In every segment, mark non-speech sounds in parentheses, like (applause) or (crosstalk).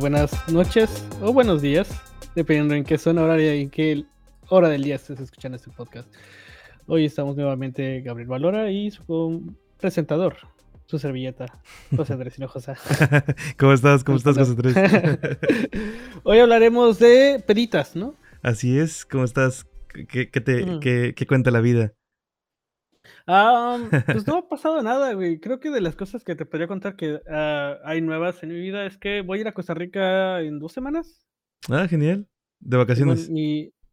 buenas, noches o buenos días, dependiendo en qué zona horaria y en qué hora del día estés escuchando este podcast. Hoy estamos nuevamente Gabriel Valora y su presentador, su servilleta, José Andrés Hinojosa. (laughs) ¿Cómo estás? ¿Cómo estás, José Andrés? (laughs) Hoy hablaremos de peditas, ¿no? Así es, ¿cómo estás? ¿Qué, te, mm. qué cuenta la vida? Ah, (laughs) pues no ha pasado nada, güey. Creo que de las cosas que te podría contar que ah, hay nuevas en mi vida es que voy a ir a Costa Rica en dos semanas. Ah, genial. ¿De vacaciones?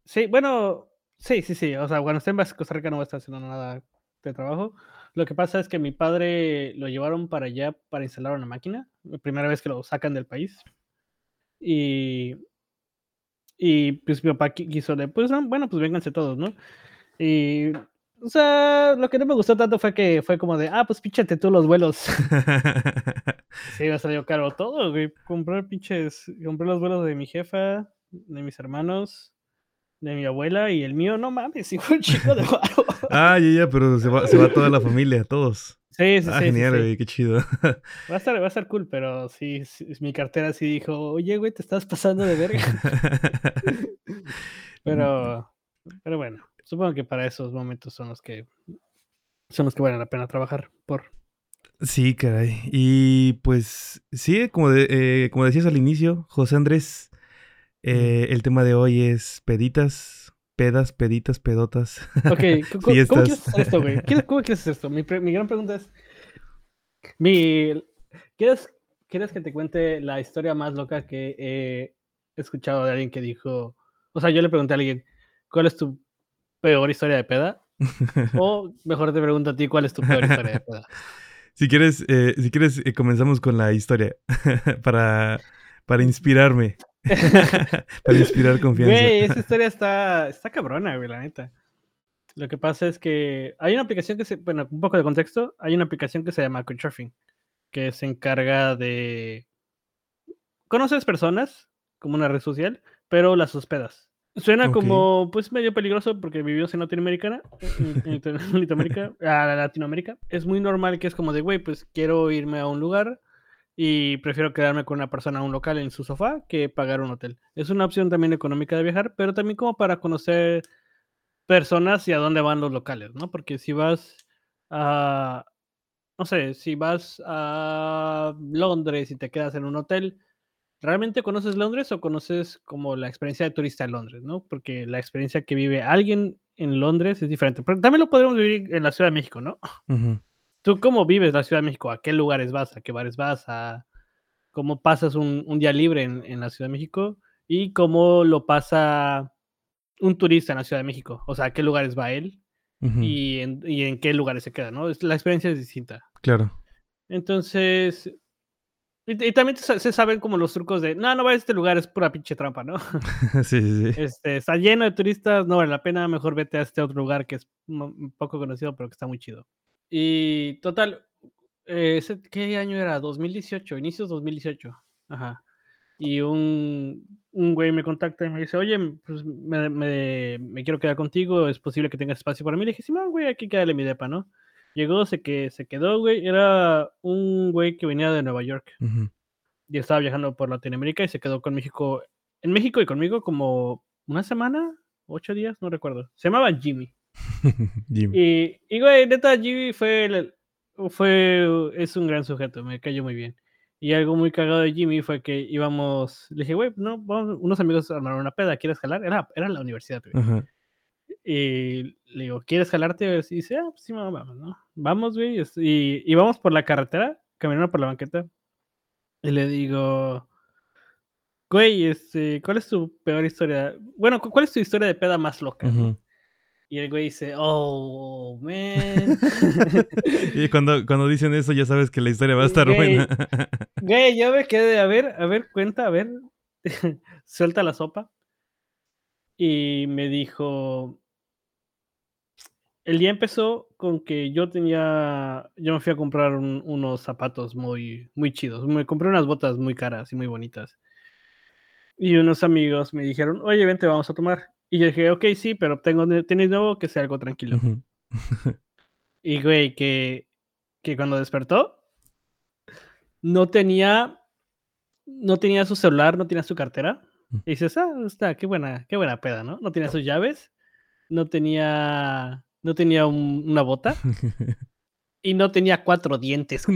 Sí, bueno, sí, sí, sí. O sea, cuando esté en Costa Rica no voy a estar haciendo nada de trabajo. Lo que pasa es que mi padre lo llevaron para allá para instalar una máquina. La primera vez que lo sacan del país. Y, y pues mi papá quiso de, pues bueno, pues vénganse todos, ¿no? Y o sea, lo que no me gustó tanto fue que fue como de, ah, pues píchate tú los vuelos. (laughs) sí, me salió caro todo, güey. Compré pinches, compré los vuelos de mi jefa, de mis hermanos, de mi abuela y el mío, no mames, (laughs) hijo un chico de guaro. ah, ya, ya, pero se va, se va toda la familia, todos. Sí, sí, ah, sí. Genial, güey, qué chido. Va a, estar, va a estar cool, pero sí, mi cartera sí dijo, oye, güey, te estás pasando de verga. (laughs) pero, pero bueno. Supongo que para esos momentos son los que son los que valen la pena trabajar por. Sí, caray. Y pues sí, como, eh, como decías al inicio, José Andrés, eh, el tema de hoy es peditas, pedas, peditas, pedotas. Ok, (laughs) ¿cómo, quieres hacer esto, güey? ¿Cómo quieres hacer esto? Mi, gran pregunta es, mi, ¿quieres, ¿quieres que te cuente la historia más loca que he escuchado de alguien que dijo, o sea, yo le pregunté a alguien, ¿cuál es tu peor historia de peda? (laughs) o mejor te pregunto a ti, ¿cuál es tu peor historia de peda? (laughs) Si quieres, eh, si quieres eh, comenzamos con la historia (laughs) para, para inspirarme. para inspirar confianza. Güey, esa historia está, está cabrona, güey, la neta. Lo que pasa es que hay una aplicación que se, bueno, un poco de contexto, hay una aplicación que se llama Couchsurfing, que se encarga de... Conoces personas como una red social, pero las hospedas. Suena como, pues, medio peligroso porque vivió en Latinoamérica, en, Latinoamérica, (laughs) a Latinoamérica. Es muy normal que es como de, güey, pues quiero irme a un lugar y prefiero quedarme con una persona, un local en su sofá, que pagar un hotel. Es una opción también económica de viajar, pero también como para conocer personas y a dónde van los locales, ¿no? Porque si vas a, no sé, si vas a Londres y te quedas en un hotel, ¿realmente conoces Londres o conoces como la experiencia de turista en Londres, ¿no? Porque la experiencia que vive alguien en Londres es diferente. Pero también lo podemos vivir en la Ciudad de México, ¿no? (laughs) ¿Tú cómo vives la Ciudad de México? ¿A qué lugares vas? ¿A qué bares vas? ¿A cómo pasas un, día libre en, la Ciudad de México? ¿Y cómo lo pasa un turista en la Ciudad de México? O sea, ¿a qué lugares va él? y, en, y en qué lugares se queda, ¿no? La experiencia es distinta. Claro. Entonces, y, también se, saben como los trucos de, no, no vayas a este lugar, es pura pinche trampa, ¿no? (laughs) (laughs) sí, sí, sí. Este, está lleno de turistas, no vale la pena, mejor vete a este otro lugar que es poco conocido, pero que está muy chido. Y total, eh, ¿qué año era? 2018, inicios 2018. Ajá. Y un, un güey me contacta y me dice, oye, pues me, me, me, quiero quedar contigo, ¿es posible que tengas espacio para mí? Le dije, sí, no, güey, aquí quédale mi depa, ¿no? Llegó, se, que, se quedó, güey. Era un güey que venía de Nueva York. Y estaba viajando por Latinoamérica y se quedó con México, en México y conmigo como una semana, ocho días, no recuerdo. Se llamaba Jimmy. (laughs) Jimmy. Y, güey, neta, Jimmy fue, fue, es un gran sujeto, me cayó muy bien. Y algo muy cagado de Jimmy fue que íbamos, le dije, güey, no, vamos, unos amigos armaron una peda, ¿quieres jalar? Era, era la universidad, güey. Y le digo, ¿quieres jalarte? Y dice, ah, pues sí, vamos, ¿no? Vamos, güey. Y, y vamos por la carretera, caminando por la banqueta. Y le digo, güey, este, ¿cuál es tu peor historia? Bueno, ¿cuál es tu historia de peda más loca? Y el güey dice, oh, man. (laughs) y cuando, cuando dicen eso, ya sabes que la historia va a estar buena. güey, yo me quedé, a ver, a ver, cuenta, a ver. (laughs) Suelta la sopa. Y me dijo, el día empezó con que yo tenía, yo me fui a comprar unos zapatos muy, muy chidos. Me compré unas botas muy caras y muy bonitas. Y unos amigos me dijeron, oye, vente, vamos a tomar. Y yo dije, ok, sí, pero tengo, tenéis nuevo que sea algo tranquilo. (laughs) y güey, que, que cuando despertó, no tenía no tenía su celular, no tenía su cartera. Y dices, ah, está, qué buena, qué buena peda, ¿no? No tenía sus llaves, no tenía, no tenía un- una bota (laughs) y no tenía cuatro dientes. (laughs)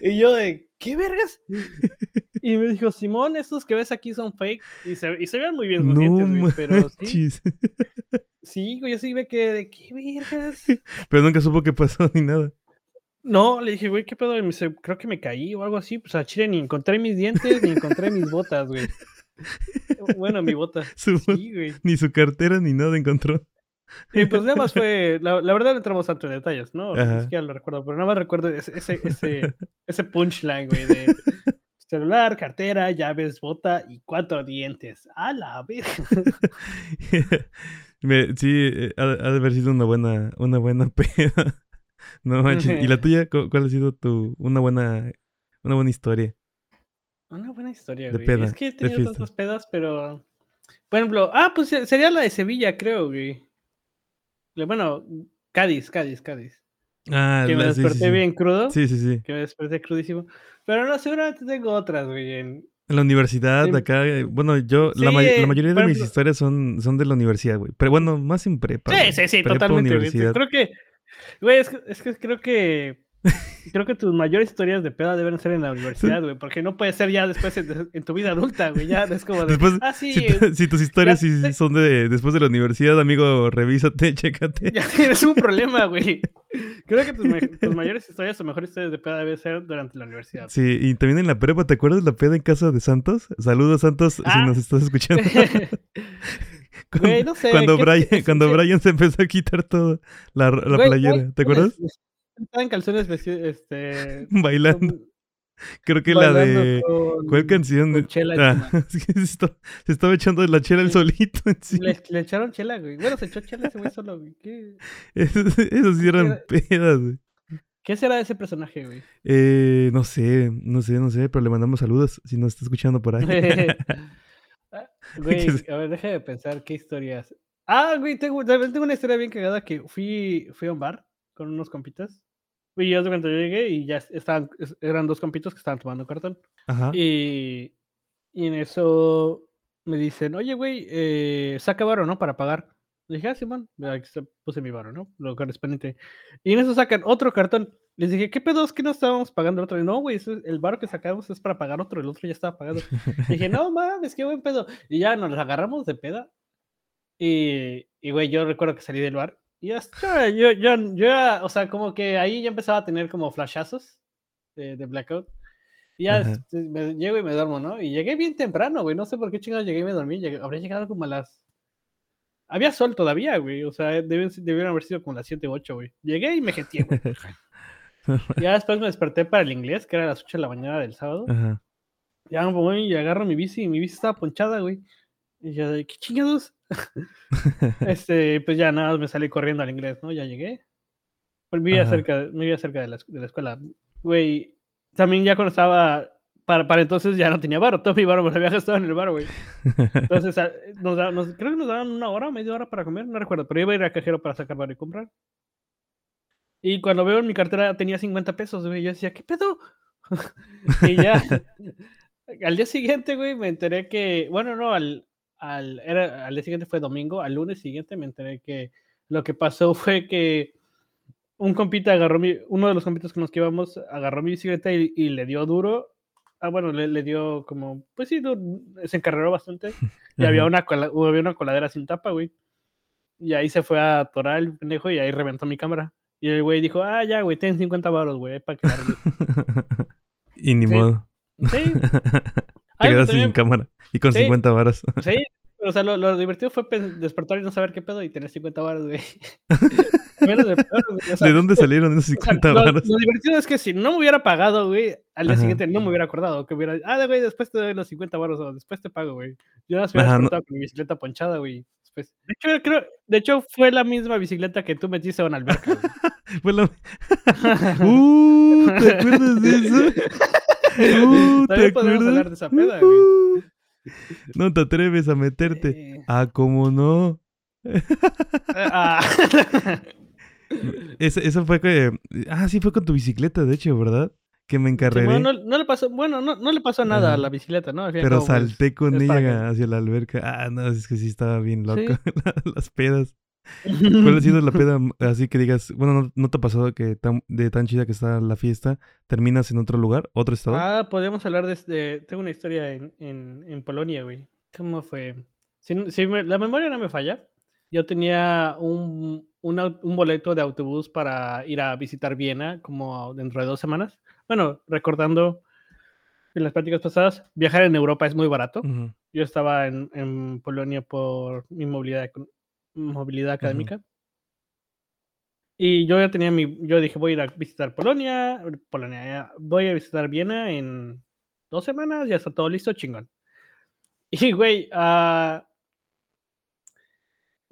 y yo de, ¿qué vergas? Y me dijo, Simón, estos que ves aquí son fake. Y se, y se vean muy bien sus No dientes, güey, pero sí, (laughs) sí, güey, yo sí me quedé de, ¿qué vergas? Pero nunca supo qué pasó ni nada. No, le dije, güey, ¿qué pedo? Y me dice, creo que me caí o algo así. Pues a Chile ni encontré mis dientes ni encontré mis botas, güey. Bueno, mi bota. (laughs) Su- Sí, güey. Ni su cartera ni nada encontró. Y pues nada más fue, la, la verdad no entramos tanto en detalles, ¿no? Ni siquiera lo recuerdo, pero nada más recuerdo ese, ese, ese, (laughs) ese punchline, güey, de celular, cartera, llaves, bota y cuatro dientes. ¡A la! (laughs) Me- sí, eh, ha, ha de haber sido una buena, una buena peda. (laughs) No manches. ¿Y la (laughs) tuya? ¿Cu- ¿Cuál ha sido tu una buena, una buena historia? Una buena historia, De güey. peda, es que he de tenido tantas pedas, pero. Por ejemplo, ah, pues se- sería la de Sevilla, creo, güey. Bueno, Cádiz, Cádiz, Cádiz. Ah, Que me la- sí, sí, desperté sí. bien crudo. Sí, sí, sí. Que me desperté crudísimo. Pero no, seguramente tengo otras, güey. en- En la universidad, Sí. acá, eh, bueno, yo, la, may- la mayoría de mis ejemplo- historias son, son de la universidad, güey. Pero bueno, más en prepa. Sí, sí, sí, Prepa, totalmente. universidad. Creo que, güey, es que, es que creo que creo que tus mayores historias de peda deben ser en la universidad, güey, porque no puede ser ya después en, en tu vida adulta, güey, ya es como de, Después, ah, sí, si, tu- si tus historias ya sí son de después de la universidad, amigo, revísate, (laughs) chécate. ya tienes un problema, güey. Creo que tus, ma- tus mayores historias o mejores historias de peda deben ser durante la universidad. Sí, y también en la prepa, ¿te acuerdas la peda en casa de Santos? Saludos, Santos, si Ah. nos estás escuchando. (laughs) Cuando, Güey, no sé, cuando ¿qué- Brian, (laughs) cuando Brian se empezó a quitar todo la, la Güey, playera, güey, ¿te acuerdas? Estaba en calzones este... (laughs) Bailando. con- Creo que la de. con- ¿Cuál canción? con chela Ah, (laughs) es que se, está- se estaba echando la chela el Sí. solito encima. Le, le echaron chela, güey. Bueno, se echó chela ese güey solo, güey. ¿Qué, Esos, esos sí eran Era- pedas, güey. ¿Qué será de ese personaje, güey? Eh, no sé, no sé, no sé, pero le mandamos saludos si nos está escuchando por ahí. Güey, a ver, deja de pensar qué historias. Ah, güey, tengo, también tengo una historia bien cagada que fui, fui a un bar con unos compitas. Y yo cuando yo llegué y ya estaban, es- eran dos compitos que estaban tomando cartón. Ajá. Y, y en eso me dicen, oye, güey, eh, saca varo, ¿no? Para pagar. Le dije, ah, Simón, aquí está, puse mi varo, ¿no? Lo correspondiente. Y en eso sacan otro cartón. Les dije, ¿qué pedo? Es que no estábamos pagando el otro. Y, no, güey, el varo que sacamos es para pagar otro, el otro ya estaba pagado. (laughs) dije, no mames, qué buen pedo. Y ya nos agarramos de peda. Y, y, güey, yo recuerdo que salí del bar. Y ya, está, yo, yo, yo, ya, o sea, como que ahí ya empezaba a tener como flashazos de, de blackout. Y ya este, me, llego y me duermo, ¿no? Y llegué bien temprano, güey. No sé por qué chingados llegué y me dormí. Llegué, habría llegado como a las. Había sol todavía, güey. O sea, debieron, debieron haber sido como las 7 u 8, güey. Llegué y me jeteé, güey. (laughs) Ya después me desperté para el inglés, que era a las 8 de la mañana del sábado. Ajá. Ya voy y agarro mi bici y mi bici estaba ponchada, güey. Y yo ¿qué chingados? (laughs) este, pues ya nada, me salí corriendo al inglés, ¿no? Ya llegué. Pues vivía cerca, vivía cerca de la, de la escuela. Güey, también ya cuando estaba, para, para entonces ya no tenía varo, todo mi varo me lo había gastado en el bar, güey. Entonces, nos, da- nos- creo que nos daban una hora, media hora para comer, no recuerdo, pero iba a ir al cajero para sacar varo y comprar. Y cuando veo en mi cartera tenía 50 pesos, güey, yo decía, ¿qué pedo? (laughs) y ya, (laughs) al día siguiente, güey, me enteré que, bueno, no, al, al, era, al día siguiente fue domingo, al lunes siguiente me enteré que lo que pasó (laughs) fue que un compita agarró mi, uno de los compitas con los que íbamos, agarró mi bicicleta y, y le dio duro. Ah, bueno, le, le dio como, pues sí, se encarreró bastante. (laughs) Y había una, cola- había una coladera sin tapa, güey. Y ahí se fue a atorar el pendejo y ahí reventó mi cámara. Y el güey dijo, ah, ya, güey, ten 50 baros, güey, para que la arregles". (laughs) y ni Sí. modo. Sí. (laughs) Te quedas sin cámara y con Sí. 50 varas. Sí, o sea, lo, lo divertido fue despertar y no saber qué pedo y tener 50 baros, güey. Menos de o sea, ¿De dónde salieron esos o sea, 50 lo, varas? lo divertido es que si no me hubiera pagado, güey, al día Ajá. siguiente no me hubiera acordado. Que hubiera, ah, güey, después te doy los 50 baros o después te pago, güey. Yo me hubiera no- con mi bicicleta ponchada, güey. Después. De hecho, creo, de hecho, fue la misma bicicleta que tú metiste a una alberca. (laughs) Fue la- (laughs) Uh, ¿te acuerdas de eso? (laughs) Uh, ¿te podemos hablar acuerdas? de esa peda, güey. Uh, No te atreves a meterte. Eh, Ah, ¿cómo no? ah, eso fue que... Ah, sí, fue con tu bicicleta, de hecho, ¿verdad? Que me encarré. bueno, no, le pasó, bueno, no, no le pasó nada a la bicicleta, ¿no? Pero pues, salté con ella hacia la alberca. Ah, no, es que sí estaba bien loco. (laughs) Las pedas. ¿Cuál ha sido la (laughs) peda así que digas, bueno, no, te ha pasado que de tan chida que está la fiesta, terminas en otro lugar, otro estado? Ah, podemos hablar de, tengo una historia en, en, Polonia, güey. ¿Cómo fue? Si, la memoria no me falla, yo tenía un, un boleto de autobús para ir a visitar Viena como dentro de dos semanas. Bueno, recordando en las prácticas pasadas, viajar en Europa es muy barato. Yo estaba en, en, Polonia por mi movilidad, movilidad académica. Y yo ya tenía mi, yo dije, voy a ir a visitar Polonia, Polonia, voy a visitar Viena en dos semanas, ya está todo listo, chingón. (laughs) Y, güey, uh,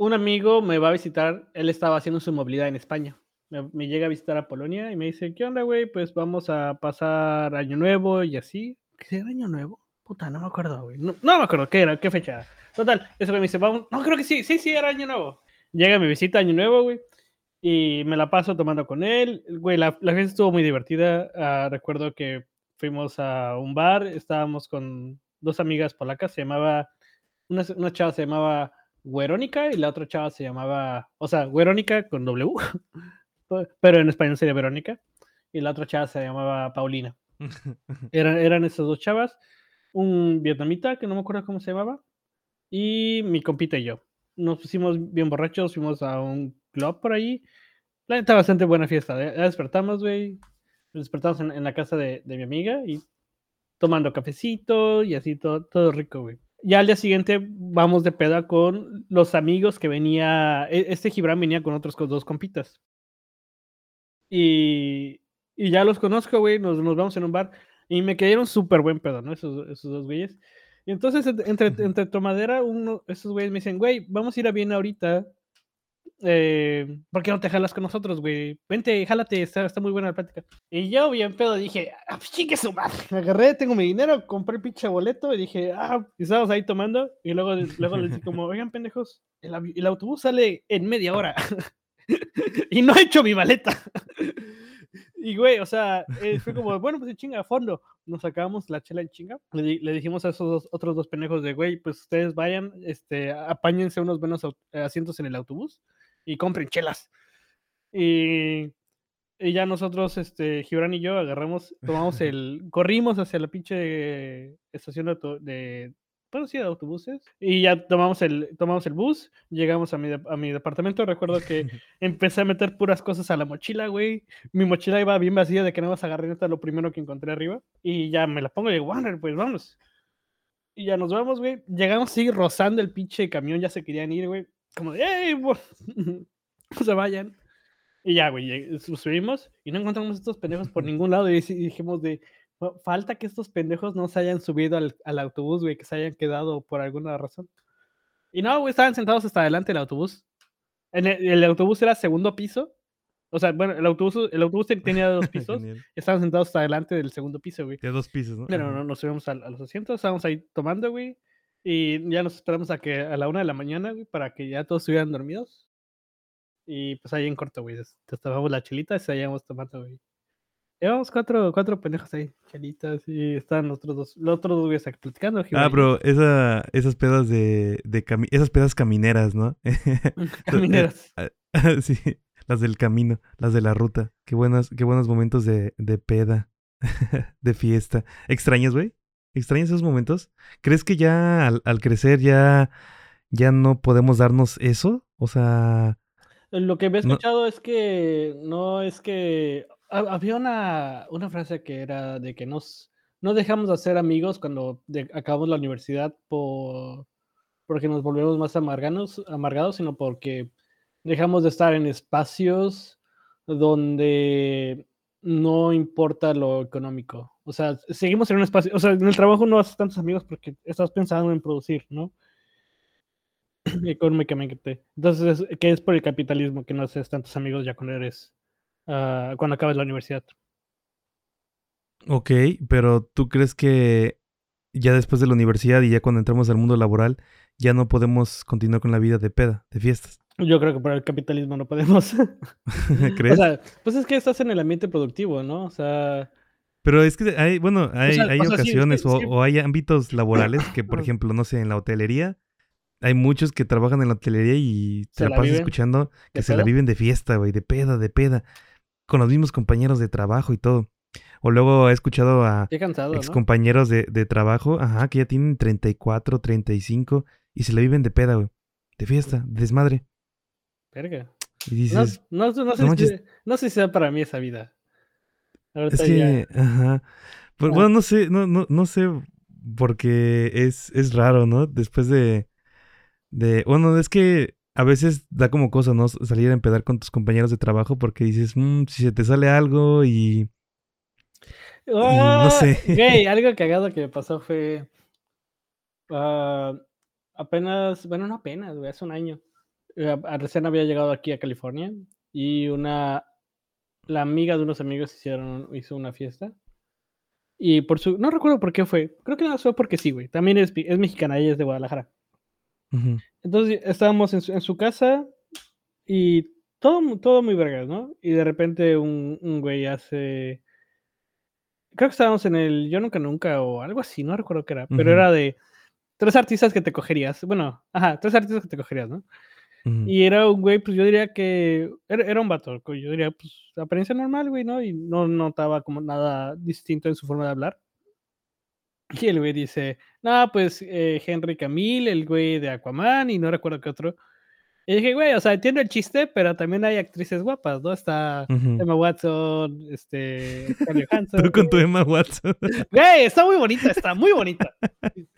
un amigo me va a visitar, él estaba haciendo su movilidad en España. Me, llega a visitar a Polonia y me dice, ¿qué onda, güey? Pues vamos a pasar Año Nuevo y así. ¿Qué era Año Nuevo? Puta, no me acuerdo, güey. No, me acuerdo qué era, qué fecha. Total, eso me dice, vamos. No, creo que sí, sí, sí, era Año Nuevo. Llega mi visita Año Nuevo, güey. Y me la paso tomando con él. Güey, la, la fiesta estuvo muy divertida. Ah, recuerdo que fuimos a un bar, estábamos con dos amigas polacas, se llamaba, una, una chava se llamaba Verónica y la otra chava se llamaba, o sea, Verónica con W, (laughs) pero en español sería Verónica, y la otra chava se llamaba Paulina. (laughs) Eran, eran esas dos chavas, un vietnamita que no me acuerdo cómo se llamaba, y mi compita y yo. Nos pusimos bien borrachos, fuimos a un club por ahí. La neta, bastante buena fiesta. Despertamos, güey. Despertamos en, la casa de, de, mi amiga y tomando cafecito y así todo, todo rico, güey ya al día siguiente vamos de peda con los amigos que venía. E, este Gibran venía con otros dos compitas. Y, y ya los conozco, güey. Nos, nos vamos en un bar. Y me cayeron súper buen pedo, ¿no? Esos, esos dos güeyes. Y entonces, entre, entre tomadera, uno, esos güeyes me dicen, güey, vamos a ir a Viena ahorita eh, ¿por qué no te jalas con nosotros, güey? Vente, jálate, está, muy buena la plática. Y yo, bien pedo, dije, ah, pues chingue su madre. Agarré, tengo mi dinero, compré el pinche boleto y dije, ah, y estábamos ahí tomando. Y luego, luego les dije, como, oigan, pendejos, el, autobús sale en media hora. (laughs) y no he hecho mi maleta. (laughs) y, güey, o sea, eh, fue como, bueno, pues chinga a fondo. Nos sacamos la chela en chinga. Le, le dijimos a esos otros dos pendejos de, güey, pues ustedes vayan, este, apáñense unos buenos asientos en el autobús y compren chelas. Y, y ya nosotros, este, Gibran y yo, agarramos, tomamos (laughs) el, corrimos hacia la pinche estación de, de bueno, sí, de autobuses. Y ya tomamos el, tomamos el bus, llegamos a mi, a mi departamento. Recuerdo que (laughs) empecé a meter puras cosas a la mochila, güey. Mi mochila iba bien vacía de que no vas a agarrar hasta lo primero que encontré arriba. Y ya me la pongo y digo, Warner, pues vamos. Y ya nos vamos, güey. Llegamos, sí, rozando el pinche camión, ya se querían ir, güey como de, ¡Ey! no (laughs) se vayan. Y ya, güey, subimos y no encontramos estos pendejos por ningún lado. Y dijimos de, falta que estos pendejos no se hayan subido al, al autobús, güey, que se hayan quedado por alguna razón. Y no, güey, estaban sentados hasta adelante del autobús. En el, autobús era segundo piso. O sea, bueno, el autobús, el autobús tenía dos (laughs) pisos. estaban sentados hasta adelante del segundo piso, güey. De dos pisos, ¿no? Pero no, nos subimos a, a, los asientos, estábamos ahí tomando, güey. Y ya nos esperamos a que a la una de la mañana, güey, para que ya todos estuvieran dormidos. Y pues ahí en corto, güey, te tomamos la chelita y seguíamos tomando, güey. Llevamos cuatro, cuatro pendejos ahí, chelitas, y están los otros dos, los otros dos güeyes platicando. Ah, pero esa, esas pedas de, de esas pedas camineras, ¿no? (laughs) (laughs) camineras. (laughs) sí, las del camino, las de la ruta. Qué buenas, qué buenos momentos de, de peda, de fiesta. ¿Extrañas, güey? ¿Extrañas esos momentos? ¿Crees que ya al, crecer ya, ya no podemos darnos eso? O sea... Lo que me he escuchado es que no es que... Había una, una frase que era de que nos, no dejamos de ser amigos cuando acabamos la universidad por, porque nos volvemos más amarganos, amargados, sino porque dejamos de estar en espacios donde no importa lo económico. O sea, seguimos en un espacio, o sea, en el trabajo no haces tantos amigos porque estás pensando en producir, ¿no? (clears throat) Económicamente. Entonces, ¿qué es por el capitalismo que no haces tantos amigos ya cuando eres, uh, cuando acabas la universidad? Ok, pero ¿tú crees que ya después de la universidad y ya cuando entramos al mundo laboral, ya no podemos continuar con la vida de peda, de fiestas? Yo creo que por el capitalismo no podemos. (laughs) (laughs) ¿Crees? O sea, pues es que estás en el ambiente productivo, ¿no? O sea, Pero es que hay, bueno, hay, sea, hay o sea, sí, ocasiones sí, o, sí. o hay ámbitos (laughs) laborales que, por ejemplo, no sé, en la hotelería, hay muchos que trabajan en la hotelería y Se te la la escuchando que se la viven de fiesta, güey, de peda, de peda, con los mismos compañeros de trabajo y todo. O luego he escuchado a cansado, ¿no? excompañeros de, de trabajo, ajá, que ya tienen 34, 35 y se la viven de peda, güey, de fiesta, de desmadre. Verga. Y No, dices, no, no, sé manches. no sé si sea para mí esa vida. Ahorita Es ya. que, ajá. Ah. bueno, no sé, no, no, no sé, porque es, es raro, ¿no? Después de, de, bueno, es que a veces da como cosa, ¿no? Salir a empedar con tus compañeros de trabajo porque dices, "Mm, si se te sale algo y, y no ¡Ah! sé. Güey, (laughs) algo cagado que me pasó fue. ah, apenas, bueno, no apenas, güey, hace un año. eh, recién había llegado aquí a California y una. La amiga de unos amigos hicieron, hizo una fiesta. Y por su. No recuerdo por qué fue. Creo que no fue porque sí, güey. También es, es mexicana, ella es de Guadalajara. Ujú, Entonces estábamos en su, en su casa y todo, todo muy vergas, ¿no? Y de repente un, un güey hace. Creo que estábamos en el Yo Nunca Nunca o algo así, no recuerdo qué era, pero Ujú. era de tres artistas que te cogerías. Bueno, ajá, tres artistas que te cogerías, ¿no? Ujú, Y era un güey, pues yo diría que era, era un vato, yo diría, pues apariencia normal, güey, ¿no? Y no notaba como nada distinto en su forma de hablar. Y el güey dice, no, pues eh, Henry Camil, el güey de Aquaman, y no recuerdo qué otro. Y dije, güey, o sea, entiendo el chiste, pero también hay actrices guapas, ¿no? Está. Emma Watson, este, (laughs) Johansson. Tú con tu Emma Watson. Güey, está muy bonita, está muy bonita. (laughs)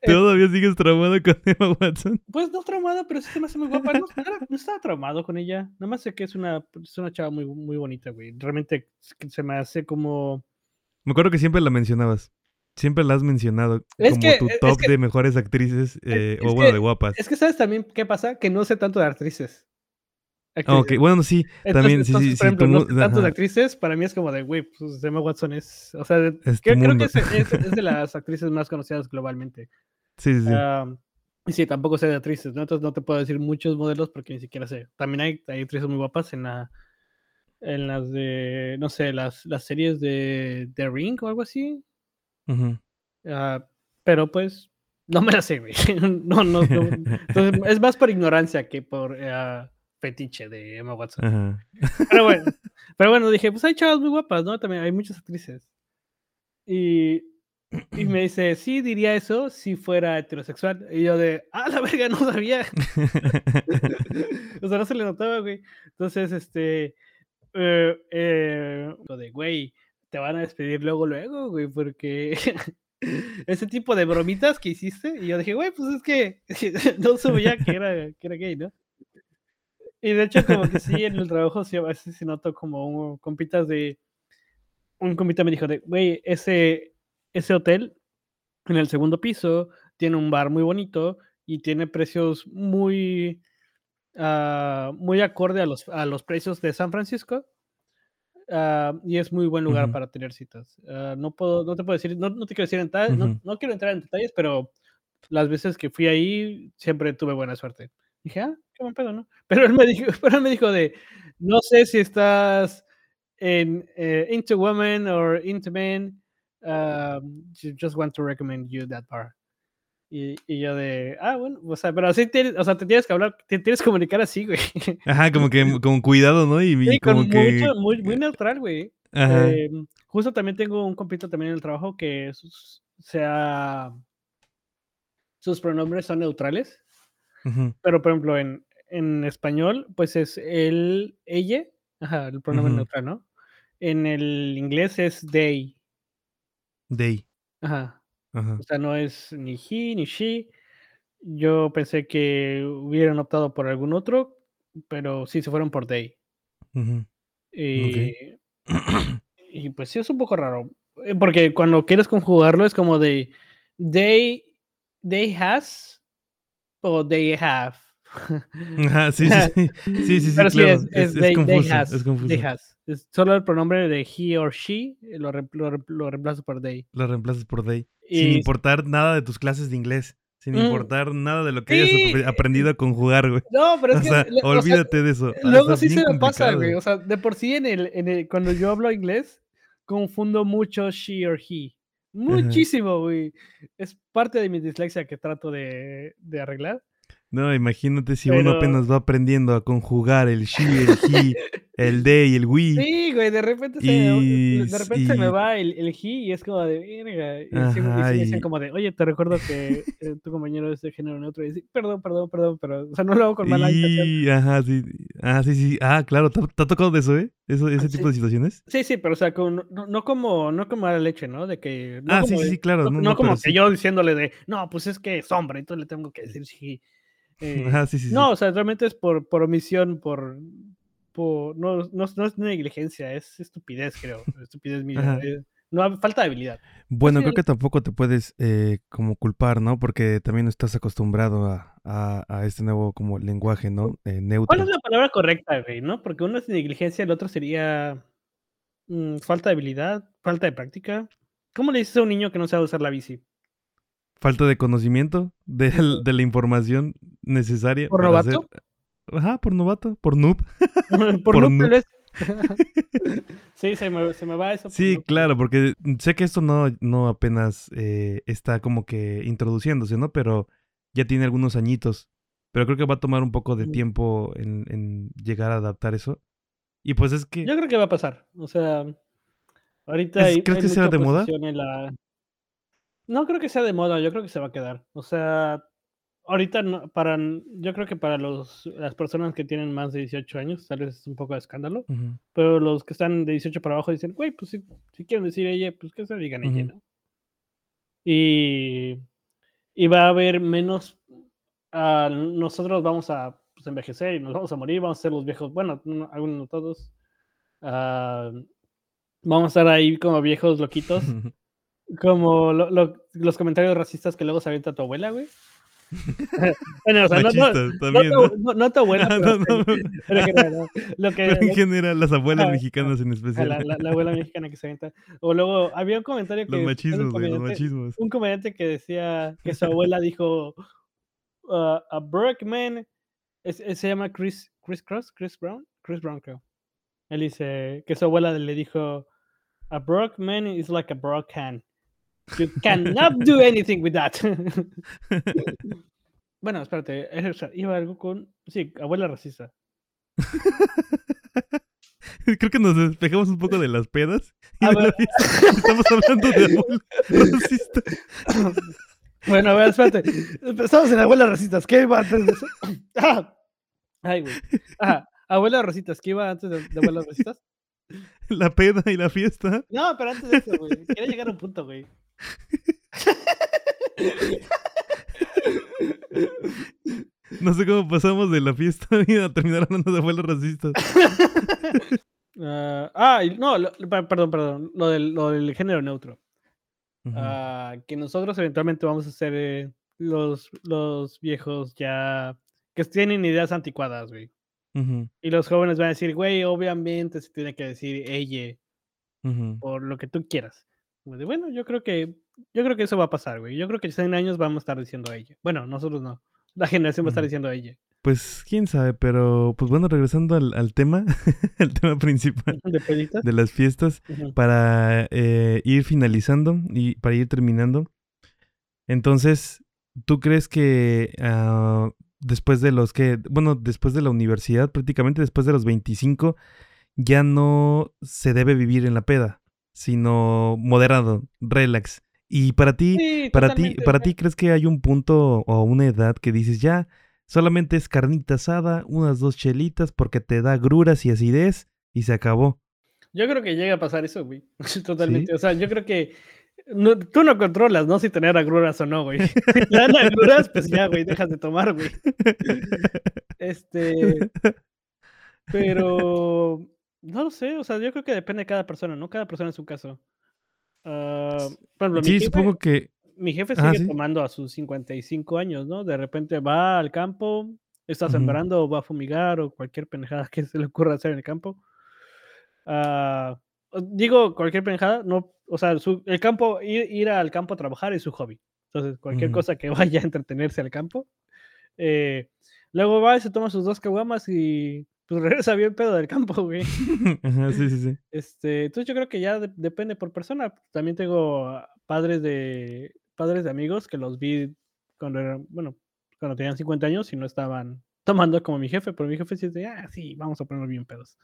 Eh, ¿Todavía sigues traumado con Emma Watson? Pues no traumada, pero sí se me hace muy guapa. No, no estaba traumado con ella. Nada más sé que es una, es una chava muy, muy bonita, güey. Realmente se me hace como. Me acuerdo que siempre la mencionabas. Siempre la has mencionado Es como que- tu es top que- de mejores actrices eh, es o bueno, que- de guapas. Es que sabes también qué pasa, que no sé tanto de actrices. Ah, Actrices. ok, bueno, sí, Entonces, también, sí, entonces, sí, por sí, ejemplo, tu no sé tanto de actrices, para mí es como de, güey, pues Emma Watson es, o sea, de- Es tu creo, que es, es- de (laughs) las actrices más conocidas globalmente. sí, sí, sí. Am, y sí, tampoco sé de actrices, ¿no? Entonces no te puedo decir muchos modelos porque ni siquiera sé. También hay, hay actrices muy guapas en la, en las de, no sé, las, las series de The Ring o algo así. Ujú. Ah, pero pues, no me la sé, güey. (laughs) No, no, no. Entonces, es más por ignorancia que por ah, fetiche de Emma Watson. Ajá. Pero bueno, (laughs) pero bueno, dije, pues hay chavas muy guapas, ¿no? También hay muchas actrices. Y, y me dice, sí, diría eso si fuera heterosexual. Y yo de, ah, la verga, no sabía. (laughs) o sea, no se le notaba, güey. Entonces, este, eh, eh, lo de, güey, te van a despedir luego, luego, güey, porque (laughs) ese tipo de bromitas que hiciste. Y yo dije, güey, pues es que (laughs) no sabía que era, que era gay, ¿no? Y de hecho, como que sí, en el trabajo sí, a veces sí noto como un, compitas de... Un compita me dijo de, güey, ese, ese hotel en el segundo piso tiene un bar muy bonito y tiene precios muy... ah, muy acorde a los, a los precios de San Francisco. Ah, y es muy buen lugar Ujú. para tener citas. Ah, no puedo, no te puedo decir, no, no te quiero decir en tal- no, no quiero entrar en detalles, pero las veces que fui ahí siempre tuve buena suerte. Dije, ah, qué buen pedo, ¿no? (laughs) Pero él me dijo, (laughs) pero él me dijo de, no sé si estás en eh, Into Women or Into Men, um, ju- just want to recommend you that bar. Y, y yo de, ah, bueno, o sea, pero así tienes, o sea, te tienes que hablar, te tienes que comunicar así, güey. (laughs) Ajá, como que con cuidado, ¿no? Y, y Sí, con como que... mucho, muy, muy neutral, güey. Ajá. Em, justo también tengo un compito también en el trabajo que sus, sea, sus pronombres son neutrales, ujú, pero por ejemplo en, en español, pues es el, ella, ajá, el pronombre neutral, ¿no? En el inglés es they, Day. ajá, Ajá. o sea, no es ni he ni she. Yo pensé que hubieran optado por algún otro, pero sí se fueron por they. Y, y pues sí es un poco raro. eh, Porque cuando quieres conjugarlo es como de they, they has o they have. Ajá, sí, sí, sí. Sí, sí, sí, Pero sí claro. es, Es, es they, they confuso. has, es confuso. they has. Es solo el pronombre de he or she eh, lo, re- lo, re- lo reemplazo por they. Lo reemplazas por day. Sin importar nada de tus clases de inglés. Sin Mm. importar nada de lo que hayas Sí. apre- aprendido a conjugar, güey. No, pero es O que. sea, le- o sea, olvídate de eso. Luego sí se me pasa, güey. O sea, de por sí en el, en el- cuando yo hablo inglés, confundo mucho she or he. Muchísimo, güey. Es parte de mi dislexia que trato de, de arreglar. No, imagínate si uno apenas va aprendiendo a conjugar el she, el he, (laughs) el they y el we. Sí, güey, de repente se, Y- de repente se me va el, el he y es como de verga. Y, me- Ajá, me y- dicen como de, oye, te recuerdo que eh, tu compañero es de género neutro. Y sí, perdón, perdón, perdón, pero, o sea, no lo hago con mala intención. Ajá, sí. Ah, sí, sí. Ah, claro, ¿te, te ha tocado de eso, eh? Eso, ese Ah, tipo sí. de situaciones. Sí, sí, pero o sea, con- no, no como no como mala leche, ¿no? De que no ah, como sí, sí, de- sí, claro. no, como que sí. yo diciéndole de, no, pues es que es hombre, entonces le tengo que decir sí. Eh, Ajá, sí, sí, sí. no, o sea, realmente es por, por omisión, por, por no, no, no es negligencia, es estupidez, creo. (laughs) Estupidez mía. Eh, no, falta de habilidad. Bueno, sí, creo el- que tampoco te puedes eh, como culpar, ¿no? Porque también no estás acostumbrado a, a, a este nuevo como lenguaje, ¿no? Eh, neutro. ¿Cuál es la palabra correcta, güey? ¿No? Porque uno es negligencia, el otro sería mm, falta de habilidad, falta de práctica. ¿Cómo le dices a un niño que no sabe usar la bici? Falta de conocimiento de, de la información necesaria. ¿Por novato? hacer- Ajá, por novato, por noob. (laughs) por Por no, no- tal vez. (laughs) sí, se me, se me va eso. Sí, claro, porque sé que esto no, no apenas eh, está como que introduciéndose, ¿no? Pero ya tiene algunos añitos. Pero creo que va a tomar un poco de tiempo en, en llegar a adaptar eso. Y pues es que... Yo creo que va a pasar. O sea, ahorita ¿Es- hay, crees hay que mucha de moda? oposición en la... No creo que sea de moda, yo creo que se va a quedar. O sea, ahorita no, para, yo creo que para los, las personas que tienen más de 18 años, tal vez es un poco de escándalo, pero los que están de 18 para abajo dicen, güey, pues si, si quieren decir ella, pues que se digan ella, Ujú. ¿no? Y, y va a haber menos, ah, nosotros vamos a pues, envejecer y nos vamos a morir, vamos a ser los viejos, bueno, no- algunos no todos, ah, vamos a estar ahí como viejos loquitos, (laughs) como lo- lo- los comentarios racistas que luego se avienta tu abuela, güey. (laughs) bueno, o sea, no, no, no, tu- ¿no? tu abuela, (laughs) pero, (laughs) pero en general, ¿no? lo que, Pero en general, las abuelas Ah, mexicanas en especial. la, la- la abuela mexicana que se avienta. O luego había un comentario que Los un machismos, güey, los comediante- machismos. un comediante que decía que su abuela dijo uh, a Berkman es- es- se llama Chris Chris Cross Chris Brown Chris Brown creo él dice que su abuela le dijo a broke man is like a broke can you cannot do anything with that (laughs) bueno espérate iba algo con sí abuela racista (laughs) Creo que nos despejamos un poco de las pedas. y de la. Estamos hablando de abuela racista. (laughs) Bueno, a ver, espérate. Estamos en abuelas racistas. ¿Qué iba antes de eso? (coughs) Ah. Ay, güey. Ajá. Abuelas racistas. ¿Qué iba antes de, de abuelas racistas? La peda y la fiesta. No, pero antes de eso, güey. Quería llegar a un punto, güey. (laughs) No sé cómo pasamos de la fiesta (laughs) a terminar hablando de abuelas racistas. (laughs) Ah, ah, no, lo- perdón, perdón. Lo del, lo del género neutro. Ah, que nosotros eventualmente vamos a ser eh, los, los viejos ya que tienen ideas anticuadas, güey. Y los jóvenes van a decir, güey, obviamente se tiene que decir ella. ujú. por lo que tú quieras. Como de, bueno, yo creo que yo creo que eso va a pasar, güey. Yo creo que en 100 años vamos a estar diciendo a ella. Bueno, nosotros no. (laughs) La generación va a estar diciendo a ella. Pues quién sabe, pero pues bueno, regresando al, al tema, (laughs) el tema principal De las fiestas, para eh, ir finalizando y para ir terminando. Entonces, ¿tú crees que ah, después de los que, bueno, después de la universidad, prácticamente después de los 25, ya no se debe vivir en la peda, sino moderado, relax? Y para ti, Sí, para ti, para ti, ¿crees que hay un punto o una edad que dices ya solamente es carnita asada, unas dos chelitas porque te da gruras y acidez y se acabó? Yo creo que llega a pasar eso, güey. (laughs) Totalmente. O sea, yo creo que no- tú no controlas, ¿no? Si tener agruras o no, güey. (laughs) Dan agruras, pues ya, güey, dejas de tomar, güey. (laughs) Este. Pero. No lo sé, o sea, yo creo que depende de cada persona, ¿no? Cada persona es su caso. Ah, por ejemplo, mi Sí, jefe- supongo que mi jefe sigue sí. tomando a sus 55 años, ¿no? De repente va al campo, está sembrando o va a fumigar o cualquier pendejada que se le ocurra hacer en el campo. O- digo cualquier pendejada, no, o sea, su- el campo, ir, ir al campo a trabajar es su hobby. Entonces, cualquier cosa que (laughs) vaya a entretenerse al campo. eh, luego va y se toma sus dos caguamas y pues (laughs) regresa bien pedo del campo, güey. (laughs) Ajá, sí, sí, sí. Este, entonces yo creo que ya de- depende por persona. También tengo padres de padres de amigos que los vi cuando eran, bueno, cuando tenían 50 años y no estaban tomando como mi jefe, pero mi jefe sí decía, ah, sí, vamos a ponernos bien pedos.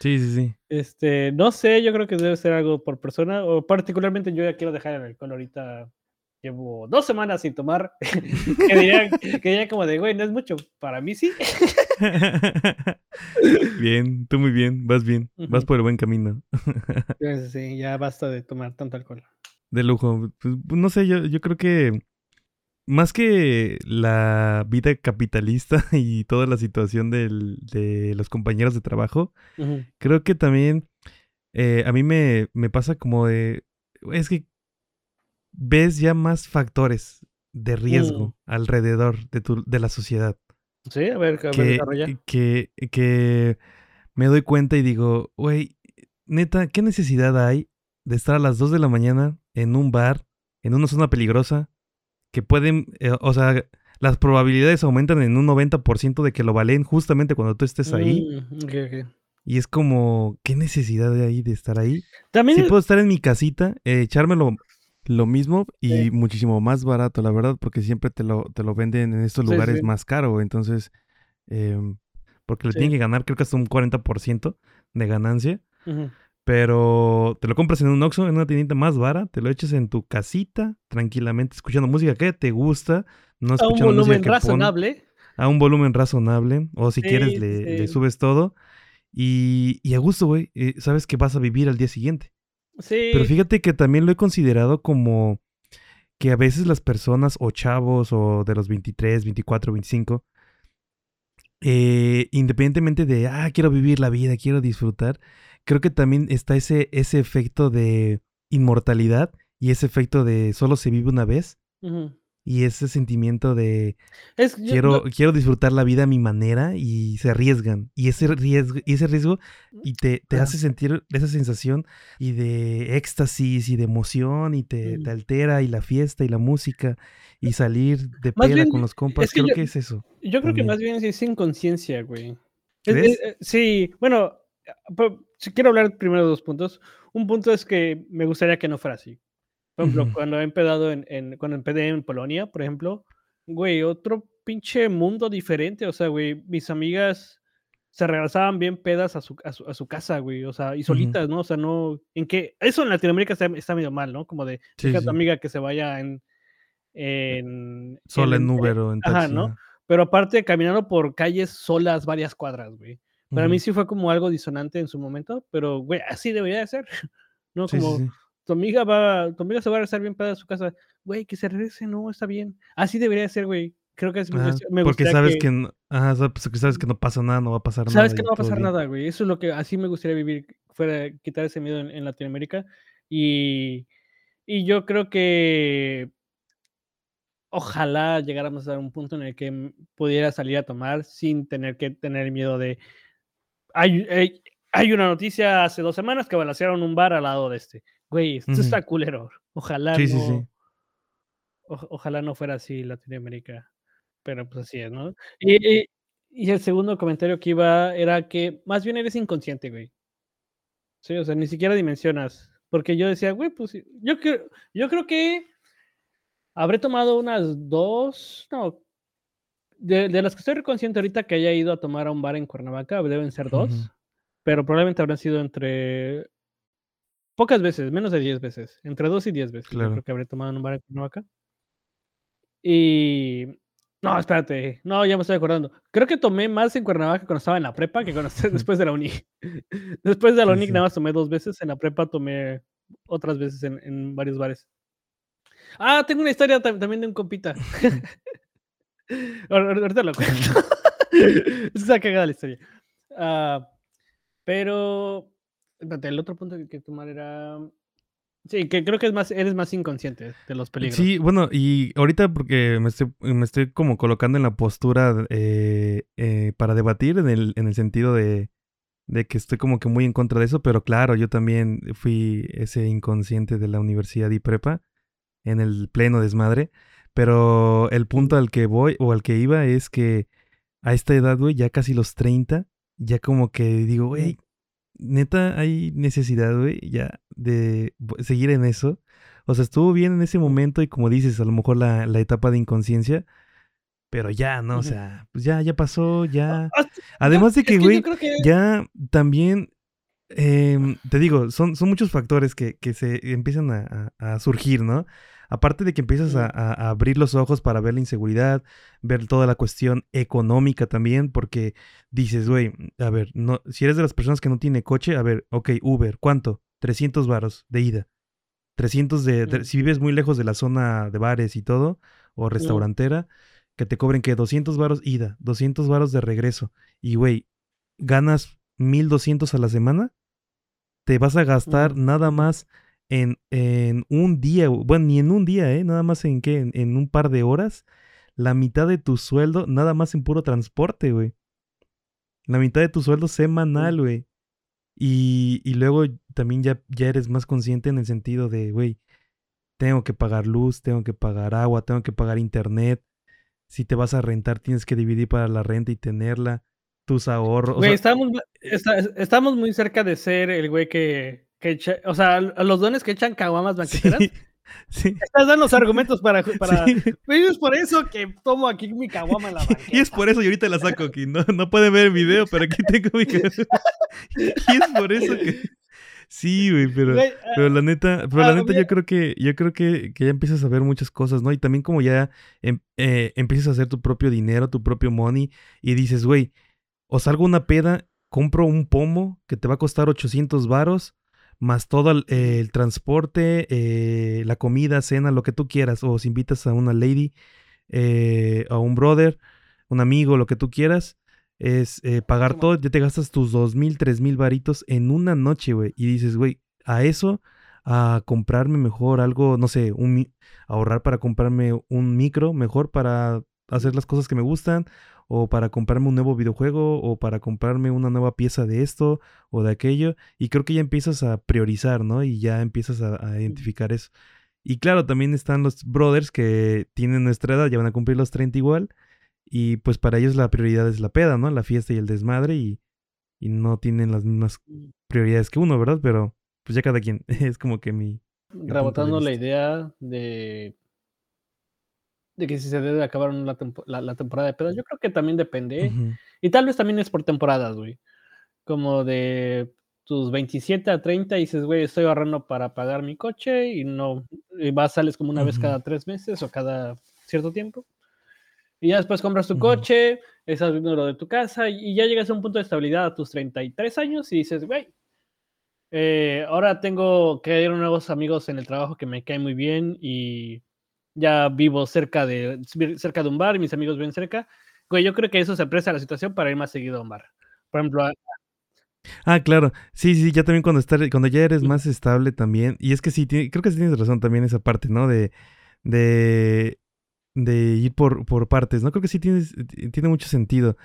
Sí, sí, sí. Este, no sé, yo creo que debe ser algo por persona, o particularmente yo ya quiero dejar el alcohol ahorita. Llevo dos semanas sin tomar. (laughs) que, dirían, que dirían como de, güey, no es mucho. Para mí sí. (laughs) bien, tú muy bien, vas bien, vas por el buen camino. Entonces, (laughs) sí, ya basta de tomar tanto alcohol. De lujo. Pues, pues, no sé, yo, yo creo que más que la vida capitalista y toda la situación del- de los compañeros de trabajo, creo que también eh, a mí me, me pasa como de, es que ves ya más factores de riesgo Mm. alrededor de, tu, de la sociedad. Sí, a ver, a ver, que, desarrolla. que, que me doy cuenta y digo, güey, neta, ¿qué necesidad hay de estar a las 2 de la mañana en un bar, en una zona peligrosa, que pueden, eh, o sea, las probabilidades aumentan en un 90% de que lo valen justamente cuando tú estés ahí? Mm. Y es como, ¿qué necesidad hay de estar ahí? También, Sí puedo estar en mi casita, eh, echármelo lo mismo y Sí. muchísimo más barato, la verdad, porque siempre te lo, te lo venden en estos lugares sí. más caro. Entonces, em, porque le tienen que ganar creo que hasta un 40% de ganancia. Pero te lo compras en un Oxxo, en una tiendita más vara, te lo echas en tu casita, tranquilamente, escuchando música que te gusta, no a un volumen pon- razonable. a un volumen razonable, o si quieres le, subes todo. Y, y a gusto, güey, eh, sabes que vas a vivir al día siguiente. Sí. Pero fíjate que también lo he considerado como que a veces las personas o chavos o de los 23, 24, 25, eh, independientemente de, ah, quiero vivir la vida, quiero disfrutar, creo que también está ese, ese efecto de inmortalidad y ese efecto de solo se vive una vez ujú. Y ese sentimiento de Es, yo- quiero, no- quiero disfrutar la vida a mi manera y se arriesgan. Y ese riesgo, y ese riesgo y te, te hace sentir esa sensación y de éxtasis y de emoción y te, altera y la fiesta y la música y salir de Más peda bien, con los compas. es que Creo yo- que es eso. Yo creo que más bien es inconsciencia, güey. Es- ¿Crees? es- eh, sí, bueno, pero si quiero hablar primero de dos puntos. Un punto es que me gustaría que no fuera así. Por ejemplo, Ujú. cuando he empedado en, en- cuando empedé en Polonia, por ejemplo, güey, otro pinche mundo diferente. O sea, güey, mis amigas se regresaban bien pedas a su, a su, a su casa, güey. O sea, y solitas, ¿no? O sea, no. En que. Eso en Latinoamérica está, está medio mal, ¿no? Como de Sí, deja a sí. tu amiga que se vaya en. en Sola el- en Uber o en Ajá, taxi. ¿no? ajá. Pero aparte, caminando por calles solas varias cuadras, güey. Para mí Ujú. sí fue como algo disonante en su momento, pero, güey, así debería de ser. (laughs) No Sí, sí, como sí. Tu amiga va, tu amiga se va a regresar bien para su casa, güey, que se regrese, no, está bien. Así debería de ser, güey. Creo que es, Ajá, es- me porque sabes que, que, no, ajá, sabes que sabes que no pasa nada, no va a pasar sabes nada. que y no va a pasar bien. nada, güey. Eso es lo que así me gustaría vivir, fuera quitar ese miedo en, en Latinoamérica. Y, y yo creo que ojalá llegáramos a un punto en el que mm, pudiera salir a tomar sin tener que tener miedo de hay, hay, hay una noticia hace dos semanas que balacearon un bar al lado de este. Güey, esto está culero. Ojalá Sí, no, sí, sí. o- ojalá no fuera así Latinoamérica. Pero pues así es, ¿no? Y, y- y el segundo comentario que iba era que más bien eres inconsciente, güey. Sí, o sea, ni siquiera dimensionas. Porque yo decía, güey, pues yo creo, yo creo que habré tomado unas dos, no, de, de las que estoy consciente ahorita que haya ido a tomar a un bar en Cuernavaca, deben ser dos, pero probablemente habrán sido entre pocas veces, menos de 10 veces, entre dos y 10 veces, yo Claro. creo que habré tomado en un bar en Cuernavaca. Y no, espérate, no, ya me estoy acordando. Creo que tomé más en Cuernavaca cuando estaba en la prepa que cuando después de la uni. (laughs) después de la Sí, uni sí. nada más tomé dos veces, en la prepa tomé otras veces en, en varios bares. Ah, tengo una historia tam- también de un compita. (laughs) Ahor- ahor- Ahorita lo cuento. (laughs) Está cagada la historia. Ah, pero, el otro punto que quería tomar era... Sí, que creo que es más, eres más inconsciente de los peligros. Sí, bueno, y ahorita porque me estoy, me estoy como colocando en la postura eh, eh, para debatir en el, en el sentido de, de que estoy como que muy en contra de eso, pero claro, yo también fui ese inconsciente de la universidad y prepa. en el pleno desmadre. Pero el punto al que voy o al que iba es que a esta edad, güey, ya casi los 30, ya como que digo, güey, neta hay necesidad, güey, ya de seguir en eso. O sea, estuvo bien en ese momento y como dices, a lo mejor la, la etapa de inconsciencia, pero ya, ¿no? O sea, pues ya, ya pasó, ya. Además de que, güey, ya también, em, te digo, son, son muchos factores que, que se empiezan a, a, surgir, ¿no? Aparte de que empiezas a, a, abrir los ojos para ver la inseguridad, ver toda la cuestión económica también, porque dices, güey, a ver, no, si eres de las personas que no tiene coche, a ver, ok, Uber, ¿cuánto? 300 varos de ida. 300 de, si vives muy lejos de la zona de bares y todo, o restaurantera, que te cobren que 200 varos ida, 200 varos de regreso. Y güey, ganas 1200 a la semana, te vas a gastar nada más en, en, un día, bueno, ni en un día, ¿eh? Nada más en qué, en, en, un par de horas, la mitad de tu sueldo, nada más en puro transporte, güey. La mitad de tu sueldo semanal, güey. Y, y luego también ya, ya eres más consciente en el sentido de, güey, tengo que pagar luz, tengo que pagar agua, tengo que pagar internet. Si te vas a rentar, tienes que dividir para la renta y tenerla. Tus ahorros. Güey, estamos, estamos muy cerca de ser el güey que, que echa, o sea, los dones que echan caguamas banqueteras. Sí. Estás dando los argumentos para. para... es por eso que tomo aquí mi caguama en la banqueta. (laughs) Y es por eso, y ahorita la saco aquí. No, no pueden ver el video, pero aquí tengo mi (laughs) Y es por eso que. Sí, güey, pero, pero la neta, pero la ah, neta yo creo que, yo creo que, que, ya empiezas a ver muchas cosas, ¿no? Y también como ya em, eh, empiezas a hacer tu propio dinero, tu propio money, y dices, güey, o salgo una peda, compro un pomo que te va a costar 800 varos, más todo el, transporte, eh, la comida, cena, lo que tú quieras, o si invitas a una lady, eh, a un brother, un amigo, lo que tú quieras, es eh, pagar todo, ya te gastas tus dos mil, tres mil varitos en una noche, güey, y dices, güey, a eso, a comprarme mejor algo, no sé, un, ahorrar para comprarme un micro mejor para hacer las cosas que me gustan, o para comprarme un nuevo videojuego, o para comprarme una nueva pieza de esto o de aquello. Y creo que ya empiezas a priorizar, ¿no? Y ya empiezas a, identificar eso. Y claro, también están los brothers que tienen nuestra edad, ya van a cumplir los 30 igual. Y pues para ellos la prioridad es la peda, ¿no? La fiesta y el desmadre. Y, y no tienen las mismas prioridades que uno, ¿verdad? Pero pues ya cada quien. (laughs) es como que mi... Rebotando la idea de de que si se debe acabar la, la, temporada de pedas, yo creo que también depende. Y tal vez también es por temporadas, güey. Como de tus 27 a 30 y dices, güey, estoy ahorrando para pagar mi coche y no, y vas, sales como una vez cada tres meses o cada cierto tiempo. Y ya después compras tu coche, estás viendo lo de tu casa y ya llegas a un punto de estabilidad a tus 33 años y dices, güey, eh, ahora tengo que ir a nuevos amigos en el trabajo que me caen muy bien y ya vivo cerca de, cerca de un bar y mis amigos viven cerca. Güey, yo creo que eso se presta la situación para ir más seguido a un bar. Por ejemplo, Ah, claro. Sí, sí, ya también cuando estar, cuando ya eres más estable también. Y es que sí, creo que sí tienes razón también esa parte, ¿no? De, de, de ir por, por partes, ¿no? Creo que sí tienes, tiene mucho sentido.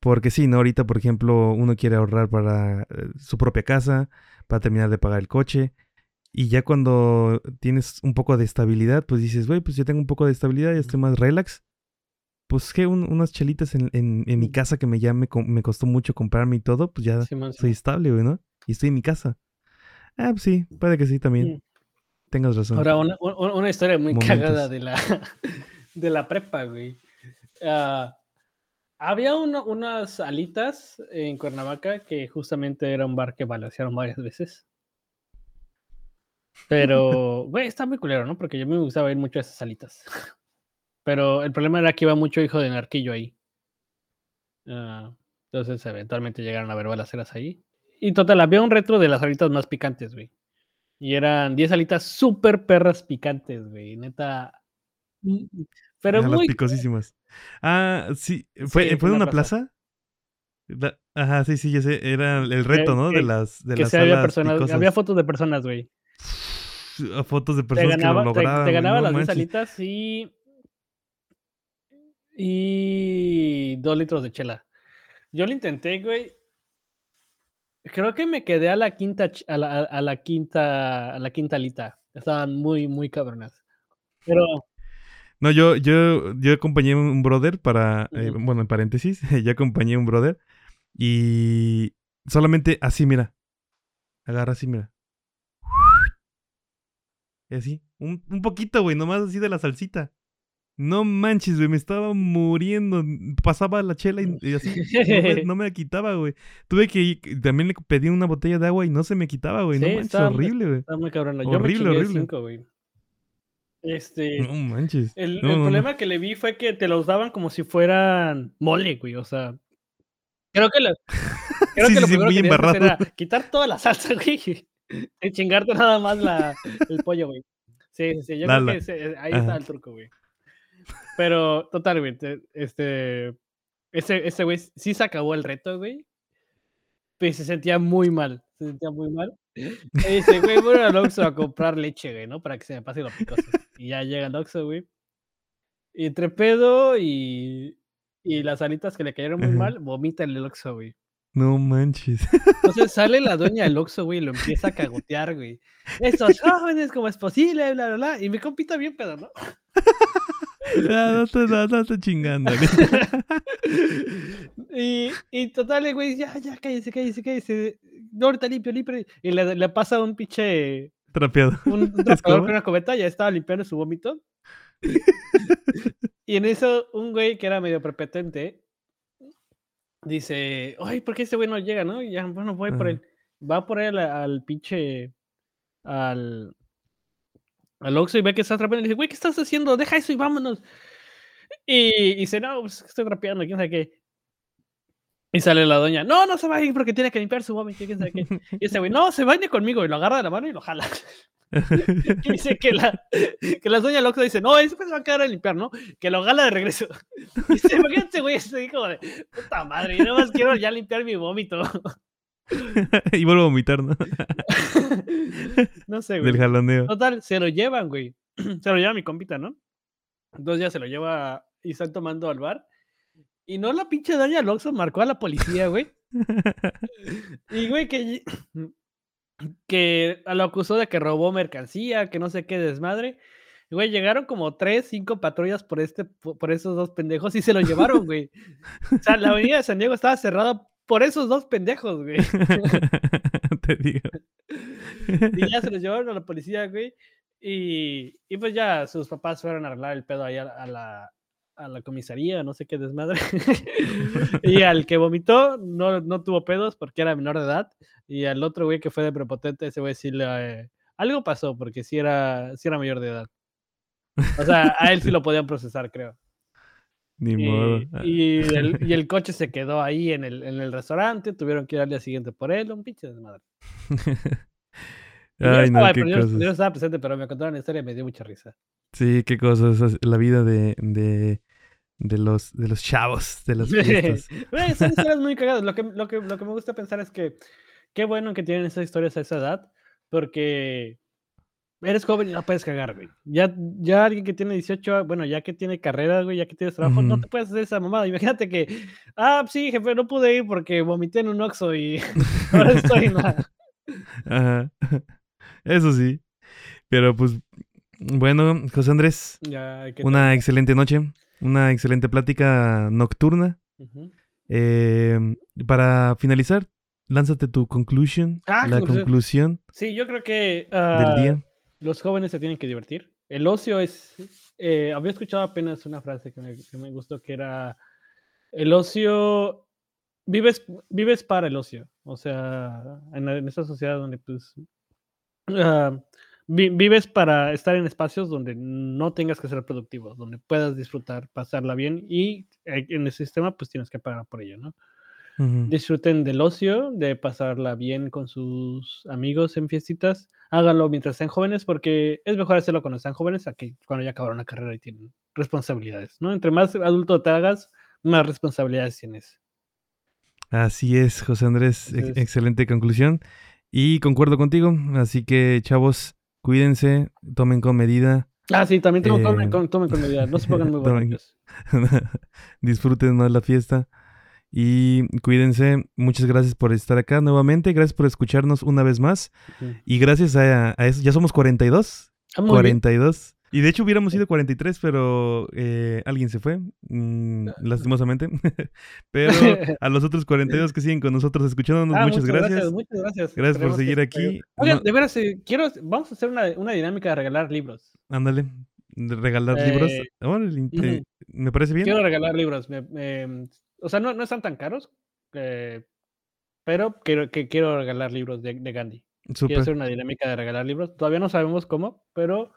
Porque sí, ¿no? Ahorita, por ejemplo, uno quiere ahorrar para eh, su propia casa, para terminar de pagar el coche. Y ya cuando tienes un poco de estabilidad, pues dices, güey, pues yo tengo un poco de estabilidad, ya estoy más relax. Pues que unas chelitas en, en, en, mi casa que me ya me, costó mucho comprarme y todo, pues ya soy estable, güey, ¿no? Y estoy en mi casa. Ah, pues sí, puede que sí también. Tengas razón. Ahora, una, una historia muy cagada de la, (laughs) de la prepa, güey. Ah, había unas alitas en Cuernavaca que justamente era un bar que balancearon varias veces. Pero, güey, está muy culero, ¿no? Porque yo me gustaba ir mucho a esas salitas. Pero el problema era que iba mucho hijo de narquillo ahí. Ah, entonces, eventualmente llegaron a ver balaceras ahí. Y total, había un retro de las alitas más picantes, güey. Y eran 10 alitas súper perras picantes, güey. Neta. Pero muy. Las picosísimas. Ah, sí. ¿Fue, ¿fue en una plaza? Ajá, sí, sí, yo sé. Era el reto, ¿no? de las. De las había, personas, había fotos de personas, güey fotos de personas que lo lograban. Te, ganaba las 10 alitas y. Y. Dos litros de chela. Yo lo intenté, güey. Creo que me quedé a la quinta, a la, a la quinta, a la quinta alita. Estaban muy, muy cabronas. Pero, No, yo, yo, yo acompañé a un brother para, eh, bueno, en paréntesis, (laughs) yo acompañé a un brother y solamente así, mira. Agarra así, mira. Y así, un, un poquito, güey, nomás así de la salsita. No manches, güey, me estaba muriendo. Pasaba la chela y, y así, no me, (laughs) no me la quitaba, güey. Tuve que ir- también le pedí una botella de agua y no se me quitaba, güey. Sí, no manches, estaba- horrible, güey. está muy cabrón. Yo Horrible, me horrible. cinco, güey. Este, No manches. el, No, el no, no. problema que le vi fue que te los daban como si fueran mole, güey. O sea, creo que, lo- (laughs) creo Sí, que lo sí, sí, primero que era quitar toda la salsa, (laughs) güey. Y chingarte nada más la, el pollo, güey. Sí, sí. Yo creo que ese- ahí Ajá. está el truco, güey. Pero, total, güey. te- Este, ese, ese güey sí se acabó el reto, güey. Pero se sentía muy mal. Se sentía muy mal. Y dice, güey, voy al Oxxo a comprar leche, güey, ¿no? Para que se me pase lo picoso. Y ya llega al Oxxo, güey. Y entre pedo y, y las alitas que le cayeron muy Ajá. mal, vomita en el Oxxo, güey. No manches. Entonces (laughs) sale la dueña del Oxxo, güey, y lo empieza a cagotear, güey. Estos jóvenes, ¿cómo es posible? Bla, bla, bla. Y mi compita bien pedo, ¿no? (laughs) Ah, no, te, no, no te chingando. (laughs) y, y total, güey, ya, ya, cállese, cállese, cállese. No, ahorita limpio, limpio. Y le, le pasa un pinche Trapeado. un, un trapeador con una cubeta, ya estaba limpiando su vómito. y en eso, un güey que era medio prepotente dice: Ay, ¿por qué ese güey no llega, no? Y ya, bueno, voy por Ajá. él. Va por él al pinche. Al. Al Oxxo y ve que está trapeando. Y dice: Güey, ¿qué estás haciendo? Deja eso y vámonos. Y, y dice: No, pues estoy trapeando, quién sabe qué. Y sale la doña: No, no se va a ir porque tiene que limpiar su vómito, quién sabe qué. Y ese güey: No, se va a ir conmigo. Y lo agarra de la mano y lo jala. (laughs) Y dice que la, que la doña Loxa dice, no, pues se va a quedar a limpiar, ¿no? Que lo gala de regreso. (laughs) Dice, imagínate, güey, estoy como de, puta madre, yo nada más quiero ya limpiar mi vómito. (laughs) y vuelvo a vomitar, ¿no? no sé, Del güey. jaloneo. Total, se lo llevan, güey. (clears throat) Se lo lleva mi compita, ¿no? Entonces ya se lo lleva y están tomando al bar. Y no la pinche doña Loxo marcó a la policía, güey. Y, güey, que, que lo acusó de que robó mercancía, que no sé qué desmadre. Güey, llegaron como tres, cinco patrullas por, este, po- por esos dos pendejos y se lo llevaron, (laughs) güey. O sea, la avenida de San Diego estaba cerrada por esos dos pendejos, güey. (laughs) Te digo. Y ya se los llevaron a la policía, güey. Y, y pues ya sus papás fueron a arreglar el pedo ahí a, a la, a la comisaría, no sé qué desmadre. (laughs) y al que vomitó no, no tuvo pedos porque era menor de edad. Y al otro güey que fue de prepotente, ese güey sí le... eh, algo pasó porque sí era, sí era mayor de edad. O sea, a él sí lo podían procesar, creo. Ni modo. Y, y (laughs) el, y el coche se quedó ahí en el, en el restaurante, tuvieron que ir al día siguiente por él, un pinche desmadre. (laughs) Ay, no, estaba, qué pero yo- cosas. estaba presente, pero me contaron la historia y me dio mucha risa. Sí, qué cosas. es La vida de, de, de, los, de los chavos, de las (laughs) fiestas. Güey, son (laughs) historias muy cagadas. Lo que, lo, que, lo que me gusta pensar es que qué bueno que tienen esas historias a esa edad, porque eres joven y no puedes cagar, güey. Ya, ya alguien que tiene 18, a- bueno, ya que tiene carrera, güey, ya que tienes trabajo, no te puedes hacer esa mamada. Imagínate que, ah, sí, jefe, no pude ir porque vomité en un Oxxo y (laughs) ahora estoy la... Ajá. Eso sí. Pero pues, bueno, José Andrés, Ya, ¿qué una tal? excelente noche, una excelente plática nocturna. Eh, para finalizar, lánzate tu conclusion, Ah, la conclusión. conclusión Sí, yo creo que del ah, día. los jóvenes se tienen que divertir. El ocio es... eh, había escuchado apenas una frase que me, que me gustó que era, el ocio, vives, vives para el ocio. O sea, en esta sociedad donde pues... ah, vi- vives para estar en espacios donde no tengas que ser productivo, donde puedas disfrutar, pasarla bien y eh, en el sistema pues tienes que pagar por ello, ¿no? Disfruten del ocio, de pasarla bien con sus amigos en fiestitas. Háganlo mientras sean jóvenes, porque es mejor hacerlo cuando están jóvenes a que cuando ya acabaron la carrera y tienen responsabilidades, ¿no? Entre más adulto te hagas, más responsabilidades tienes. Así es, José Andrés, ex- excelente conclusión. Y concuerdo contigo, así que chavos, cuídense, tomen con medida, Ah, sí, también tengo, tomen, Eh, con, tomen con medida, no se pongan muy (laughs) tomen- borrachos. (laughs) disfruten más la fiesta y cuídense. Muchas gracias por estar acá nuevamente, gracias por escucharnos una vez más y gracias a, a eso, ya somos 42, Ah, muy bien. 42. Y de hecho hubiéramos sido 43, pero eh, alguien se fue, mm, lastimosamente. (laughs) pero (laughs) a los otros 42 que siguen con nosotros escuchándonos, Ah, muchas, gracias. Muchas gracias. Gracias por Esperemos seguir se aquí. Oigan, No- de veras, eh, quiero, vamos a hacer una, una dinámica de regalar libros. Ándale, de regalar libros. Eh, ujú. me parece bien. Quiero regalar libros. me- me- o sea, no, no están tan caros, eh, pero quiero, que quiero regalar libros de, de Gandhi. Quiero Súper, hacer una dinámica de regalar libros. Todavía no sabemos cómo, pero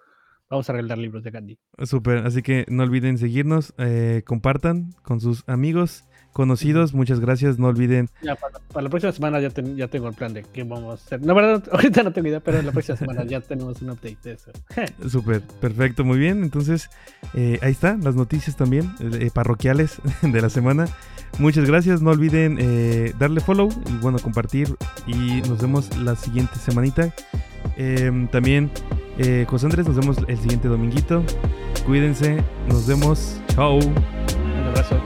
vamos a regalar libros de Gandhi. súper. Así que no olviden seguirnos, eh, compartan con sus amigos, conocidos. Muchas gracias. No olviden Ya, para, para la próxima semana ya, ten- ya tengo el plan de qué vamos a hacer. La verdad, (laughs) ahorita no tengo idea, pero la próxima semana ya tenemos un update de eso. (laughs) Súper, perfecto, muy bien. Entonces, eh, ahí están las noticias también eh, parroquiales (laughs) de la semana. Muchas gracias, no olviden eh, darle follow y bueno, compartir y nos vemos la siguiente semanita. Em, también, eh, José Andrés, nos vemos el siguiente dominguito. Cuídense, nos vemos. Chao. Un abrazo.